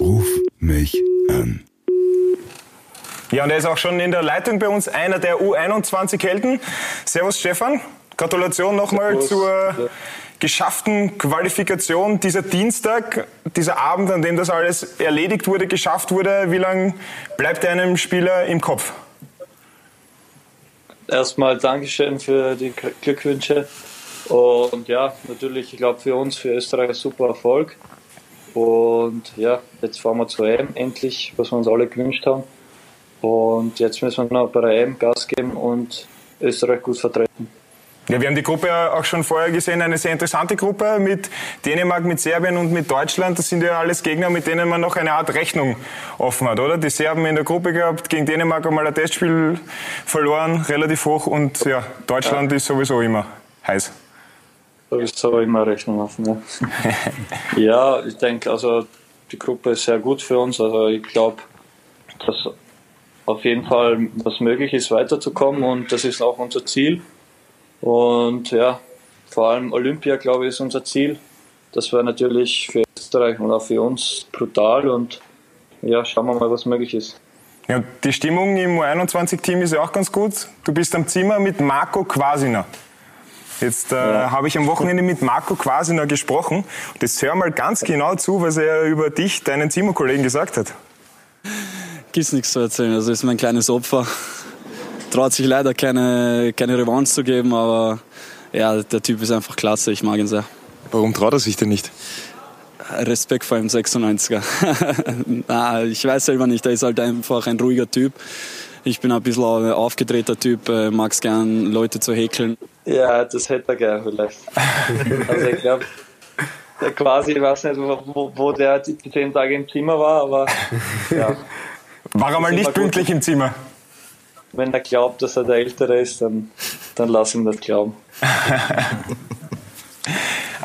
Ruf mich an. Ja, und er ist auch schon in der Leitung bei uns, einer der U21-Helden. Servus Stefan, Gratulation nochmal zur geschafften Qualifikation. Dieser Dienstag, dieser Abend, an dem das alles erledigt wurde, geschafft wurde, wie lange bleibt einem Spieler im Kopf? Erstmal Dankeschön für die Glückwünsche. Und ja, natürlich, ich glaube für uns, für Österreich ein super Erfolg. Und ja, jetzt fahren wir zur EM endlich, was wir uns alle gewünscht haben. Und jetzt müssen wir noch bei der EM Gas geben und Österreich gut vertreten. Ja, wir haben die Gruppe auch schon vorher gesehen, eine sehr interessante Gruppe mit Dänemark, mit Serbien und mit Deutschland. Das sind ja alles Gegner, mit denen man noch eine Art Rechnung offen hat, oder? Die Serben in der Gruppe gehabt, gegen Dänemark einmal ein Testspiel verloren, relativ hoch und ja, Deutschland ja. ist sowieso immer heiß. Sowieso immer Rechnung offen, ja. ja, ich denke, also die Gruppe ist sehr gut für uns. Also ich glaube, dass auf jeden Fall was möglich ist, weiterzukommen und das ist auch unser Ziel. Und ja, vor allem Olympia, glaube ich, ist unser Ziel. Das wäre natürlich für Österreich und auch für uns brutal und ja, schauen wir mal, was möglich ist. Ja, die Stimmung im U21-Team ist ja auch ganz gut. Du bist am Zimmer mit Marco Quasiner. Jetzt äh, ja. habe ich am Wochenende mit Marco Quasiner gesprochen. Und jetzt hör mal ganz genau zu, was er über dich, deinen Zimmerkollegen, gesagt hat. Gibt's nichts zu erzählen. Also ist mein kleines Opfer. Traut sich leider keine, keine Revanche zu geben, aber ja, der Typ ist einfach klasse. Ich mag ihn sehr. Warum traut er sich denn nicht? Respekt vor dem 96er. Na, ich weiß selber nicht, er ist halt einfach ein ruhiger Typ. Ich bin ein bisschen ein aufgedrehter Typ, äh, mag es gern, Leute zu häkeln. Ja, das hätte er gern vielleicht. also ich glaube, quasi, ich weiß nicht, wo, wo der die zehn Tage im Zimmer war, aber ja. War er mal nicht pünktlich im Zimmer? Wenn er glaubt, dass er der Ältere ist, dann, dann lass ihn das glauben.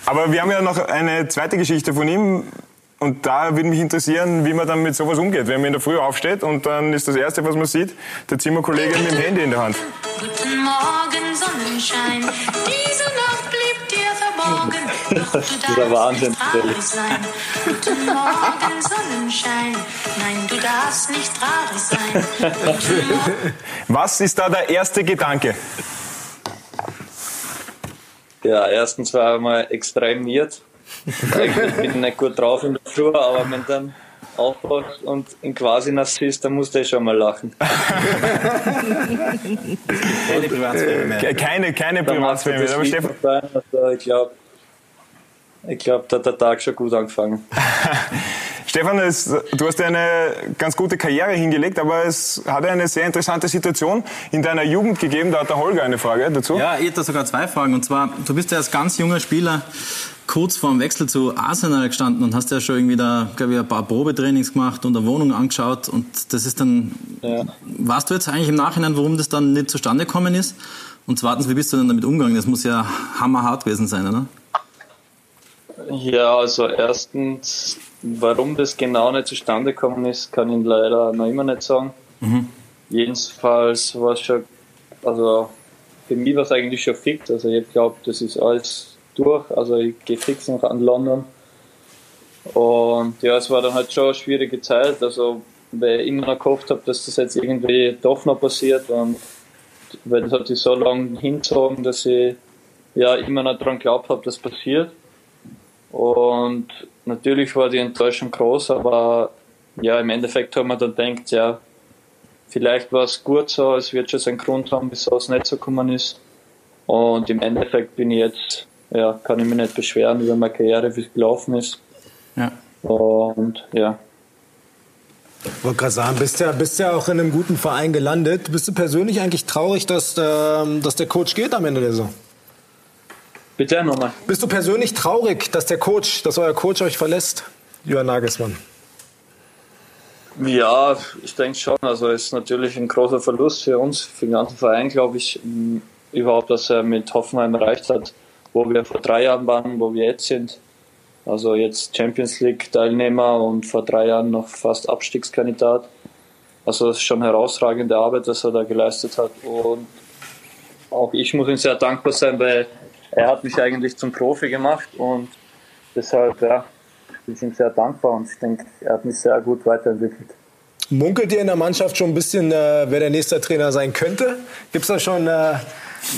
aber wir haben ja noch eine zweite Geschichte von ihm. Und da würde mich interessieren, wie man dann mit sowas umgeht. Wenn man in der Früh aufsteht und dann ist das Erste, was man sieht, der Zimmerkollege mit dem Handy in der Hand. Guten Morgen, Sonnenschein. Diese Nacht blieb dir verborgen. Doch du das ist der Wahnsinn. Sein. Guten Morgen, Sonnenschein. Nein, du darfst nicht traurig sein. Was ist da der erste Gedanke? Ja, erstens war er mal extremiert ich bin nicht gut drauf in der Früh, aber wenn dann aufwachst und in quasi nass ist, dann musst du eh schon mal lachen. keine Privatsphäre mehr. Keine, keine Privatsphäre mehr. Aber Stefan. Also ich glaube, ich glaub, da hat der Tag schon gut angefangen. Stefan, es, du hast eine ganz gute Karriere hingelegt, aber es hat eine sehr interessante Situation in deiner Jugend gegeben. Da hat der Holger eine Frage dazu. Ja, ich hätte sogar zwei Fragen. Und zwar, du bist ja als ganz junger Spieler kurz vor dem Wechsel zu Arsenal gestanden und hast ja schon irgendwie da, glaube ich, ein paar Probetrainings gemacht und eine Wohnung angeschaut und das ist dann, ja. weißt du jetzt eigentlich im Nachhinein, warum das dann nicht zustande gekommen ist? Und zweitens, wie bist du denn damit umgegangen? Das muss ja hammerhart gewesen sein, oder? Ja, also erstens, warum das genau nicht zustande gekommen ist, kann ich leider noch immer nicht sagen. Mhm. Jedenfalls war es schon, also für mich war es eigentlich schon fix. Also ich glaube, das ist alles durch. Also ich gehe fix noch an London. Und ja, es war dann halt schon eine schwierige Zeit. Also weil ich immer noch gehofft habe, dass das jetzt irgendwie doch noch passiert. Und weil das hat sich so lange hingezogen, dass ich ja immer noch daran geglaubt habe, dass passiert. Und natürlich war die Enttäuschung groß, aber ja, im Endeffekt haben wir dann gedacht, ja, vielleicht war es gut so, es wird schon seinen Grund haben, wieso es nicht so gekommen ist. Und im Endeffekt bin ich jetzt ja, kann ich mich nicht beschweren über meine Karriere, wie es gelaufen ist. Ja. Und ja. Ich wollte gerade sagen, bist ja, bist ja auch in einem guten Verein gelandet. Bist du persönlich eigentlich traurig, dass, äh, dass der Coach geht am Ende der Saison? Bitte nochmal. Bist du persönlich traurig, dass der Coach, dass euer Coach euch verlässt, Johann Nagelsmann? Ja, ich denke schon. Also es ist natürlich ein großer Verlust für uns, für den ganzen Verein, glaube ich, überhaupt, dass er mit Hoffenheim erreicht hat wo wir vor drei Jahren waren, wo wir jetzt sind. Also jetzt Champions League Teilnehmer und vor drei Jahren noch fast Abstiegskandidat. Also es ist schon herausragende Arbeit, was er da geleistet hat. Und auch ich muss ihm sehr dankbar sein, weil er hat mich eigentlich zum Profi gemacht und deshalb ja, wir sind sehr dankbar und ich denke, er hat mich sehr gut weiterentwickelt. Munkelt ihr in der Mannschaft schon ein bisschen, äh, wer der nächste Trainer sein könnte? Gibt es da schon äh,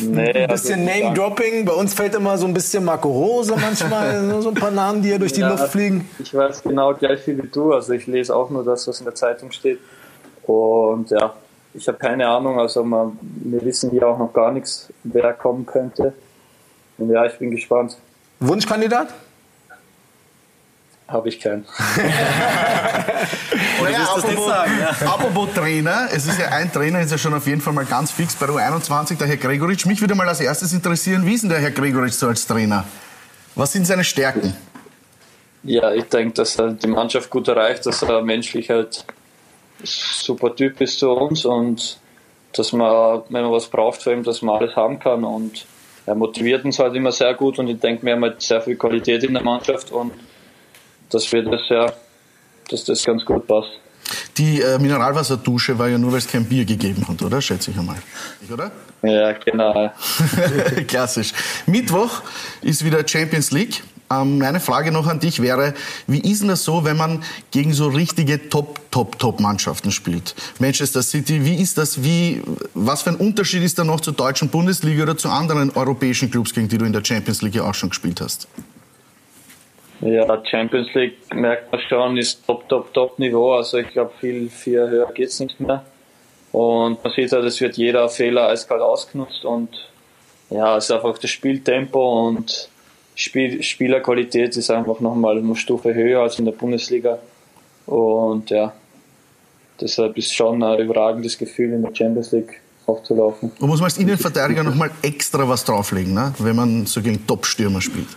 nee, ein bisschen also, Name-Dropping? Bei uns fällt immer so ein bisschen Marco Rose manchmal, so ein paar Namen, die hier durch die ja, Luft fliegen. Ich weiß genau gleich viel wie du. Also ich lese auch nur das, was in der Zeitung steht. Und ja, ich habe keine Ahnung. Also man, wir wissen hier auch noch gar nichts, wer kommen könnte. Und ja, ich bin gespannt. Wunschkandidat? Habe ich keinen. naja, apropos, sagen, ja. apropos Trainer, es ist ja ein Trainer, ist ja schon auf jeden Fall mal ganz fix bei U21, der Herr Gregoritsch. Mich würde mal als erstes interessieren, wie ist denn der Herr Gregoritsch so als Trainer? Was sind seine Stärken? Ja, ich denke, dass er die Mannschaft gut erreicht, dass er menschlich halt super Typ ist zu uns und dass man, wenn man was braucht von ihm, dass man alles haben kann und er motiviert uns halt immer sehr gut und ich denke, wir haben halt sehr viel Qualität in der Mannschaft und dass wir das ja, dass das ganz gut passt. Die äh, Mineralwasserdusche war ja nur, weil es kein Bier gegeben hat, oder? Schätze ich einmal. Oder? Ja, genau. Klassisch. Mittwoch ist wieder Champions League. Ähm, meine Frage noch an dich wäre, wie ist denn das so, wenn man gegen so richtige Top, Top, Top-Mannschaften spielt? Manchester City, wie ist das, wie, was für ein Unterschied ist da noch zur deutschen Bundesliga oder zu anderen europäischen Clubs, gegen die du in der Champions League auch schon gespielt hast? Ja, Champions League merkt man schon, ist top, top, top Niveau. Also ich glaube, viel, viel höher geht's nicht mehr. Und man sieht halt, es wird jeder Fehler eiskalt ausgenutzt und ja, es ist einfach das Spieltempo und Spiel, Spielerqualität ist einfach nochmal eine Stufe höher als in der Bundesliga. Und ja, deshalb ist schon ein überragendes Gefühl, in der Champions League aufzulaufen. Und muss man als Innenverteidiger nochmal extra was drauflegen, ne? wenn man so gegen Top-Stürmer spielt?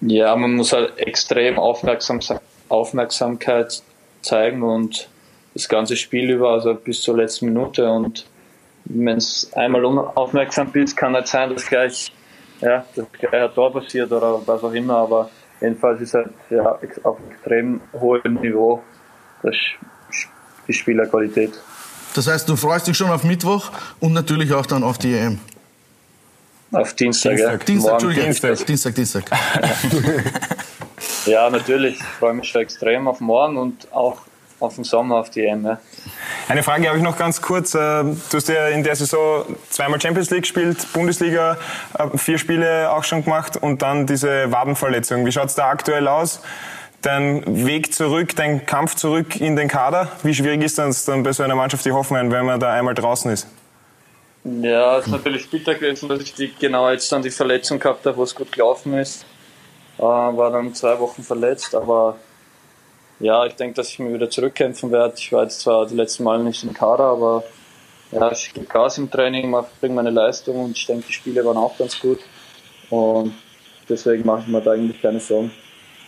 Ja, man muss halt extrem Aufmerksam, Aufmerksamkeit zeigen und das ganze Spiel über, also bis zur letzten Minute. Und wenn es einmal unaufmerksam bist, kann es halt sein, dass gleich ja, das Tor passiert oder was auch immer. Aber jedenfalls ist halt ja, auf extrem hohem Niveau das, die Spielerqualität. Das heißt, du freust dich schon auf Mittwoch und natürlich auch dann auf die EM. Auf Dienstag, Dienstag. Ja. Dienstag, Entschuldigung. Dienstag, Dienstag. Dienstag. ja, natürlich. Ich freue mich schon extrem auf morgen und auch auf den Sommer, auf die EM. Ja. Eine Frage habe ich noch ganz kurz. Äh, du hast ja in der Saison zweimal Champions League gespielt, Bundesliga, äh, vier Spiele auch schon gemacht und dann diese Wadenverletzung. Wie schaut es da aktuell aus? Dein Weg zurück, dein Kampf zurück in den Kader, wie schwierig ist das dann bei so einer Mannschaft die Hoffenheim, wenn man da einmal draußen ist? Ja, es ist natürlich bitter gewesen, dass ich die, genau jetzt dann die Verletzung gehabt habe, wo es gut gelaufen ist. Äh, war dann zwei Wochen verletzt, aber ja, ich denke, dass ich mir wieder zurückkämpfen werde. Ich war jetzt zwar die letzten Mal nicht im Kader, aber ja, ich gebe Gas im Training, bringe meine Leistung und ich denke, die Spiele waren auch ganz gut. Und deswegen mache ich mir da eigentlich keine Sorgen.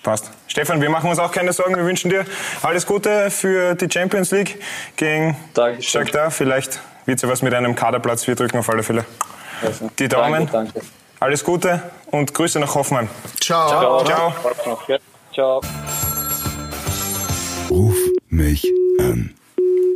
Passt. Stefan, wir machen uns auch keine Sorgen. Wir wünschen dir alles Gute für die Champions League gegen Shakhtar. Vielleicht wird sie was mit einem Kaderplatz. Wir drücken auf alle Fälle also, die Daumen. Danke, danke. Alles Gute und Grüße nach Hoffmann. Ciao. Ciao. Ciao. Ciao. Ruf mich an.